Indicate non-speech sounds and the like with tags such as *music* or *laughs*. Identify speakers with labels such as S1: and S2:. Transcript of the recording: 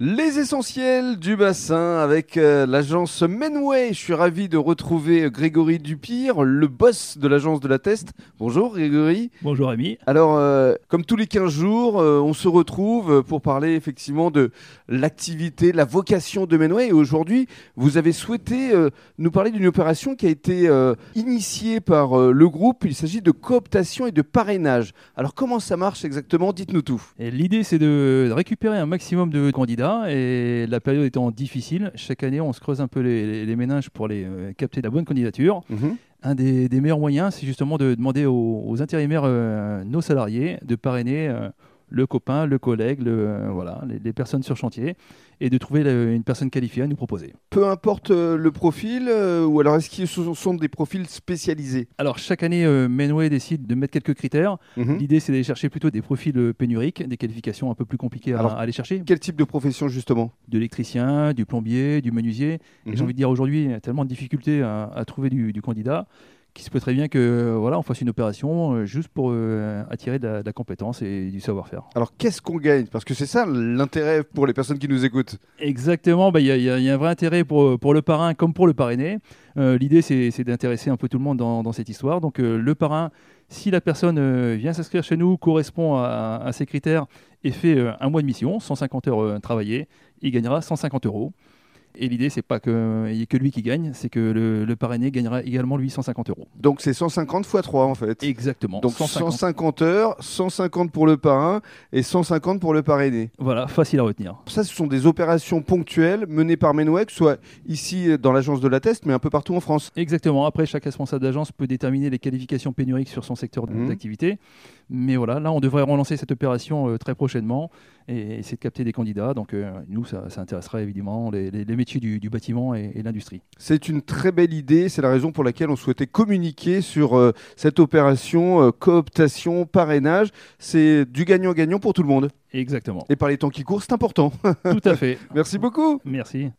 S1: Les essentiels du bassin avec euh, l'agence Menway. Je suis ravi de retrouver Grégory Dupire, le boss de l'agence de la Test. Bonjour Grégory.
S2: Bonjour Ami.
S1: Alors, euh, comme tous les 15 jours, euh, on se retrouve pour parler effectivement de l'activité, la vocation de Menway. Et aujourd'hui, vous avez souhaité nous parler d'une opération qui a été initiée par le groupe. Il s'agit de cooptation et de parrainage. Alors, comment ça marche exactement? Dites-nous tout.
S2: L'idée, c'est de récupérer un maximum de candidats et la période étant difficile, chaque année on se creuse un peu les, méninges pour les, euh, capter la bonne candidature. Mhm. Un des, meilleurs moyens, c'est justement de demander aux, intérimaires, euh, nos salariés, de parrainer euh, le copain, le collègue, le, voilà, les, personnes sur chantier, et de trouver une personne qualifiée à nous proposer.
S1: Peu importe euh, le profil, euh, ou alors est-ce qu'ils sont des profils spécialisés?
S2: Alors chaque année, euh, Menway décide de mettre quelques critères. Mhm. L'idée, c'est d'aller chercher plutôt des profils pénuriques, des qualifications un peu plus compliquées à, aller chercher.
S1: Quel type de profession justement?
S2: De l'électricien, du plombier, du menuisier. J'ai mhm. envie de dire aujourd'hui, il y a tellement de difficultés à, trouver du, du candidat qu'il se peut très bien que voilà, on fasse une opération euh, juste pour euh, attirer de la, compétence et du savoir-faire.
S1: Alors qu'est-ce qu'on gagne? Parce que c'est ça l'intérêt pour les personnes qui nous écoutent.
S2: Exactement, bah, il y, a un vrai intérêt pour, pour le parrain comme pour le parrainé. Euh, l'idée c'est d'intéresser un peu tout le monde dans, cette histoire. Donc le parrain, si la personne vient s'inscrire chez nous, correspond à, à, ces critères et fait un mois de mission, 150 heures travaillées, il gagnera 150 euros. Et l'idée, c'est pas qu'il n'y ait que lui qui gagne, c'est que le, parrainé gagnera également lui 150 euros.
S1: Donc c'est 150 x 3 en fait.
S2: Exactement.
S1: Donc 150. heures, 150 pour le parrain et 150 pour le parrainé.
S2: Voilà, facile à retenir.
S1: Ça, ce sont des opérations ponctuelles menées par Menway, soit ici dans l'agence de la Test, mais un peu partout en France.
S2: Exactement. Après, chaque responsable d'agence peut déterminer les qualifications pénuriques sur son secteur mmh. d'activité. Mais voilà, là, on devrait relancer cette opération euh, très prochainement et essayer de capter des candidats. Donc, euh, nous, ça, intéressera évidemment les, métiers du, bâtiment et, l'industrie.
S1: C'est une très belle idée. C'est la raison pour laquelle on souhaitait communiquer sur euh, cette opération cooptation, parrainage. C'est du gagnant-gagnant pour tout le monde.
S2: Exactement.
S1: Et par les temps qui courent, c'est important.
S2: Tout à fait. *laughs*
S1: Merci beaucoup.
S2: Merci.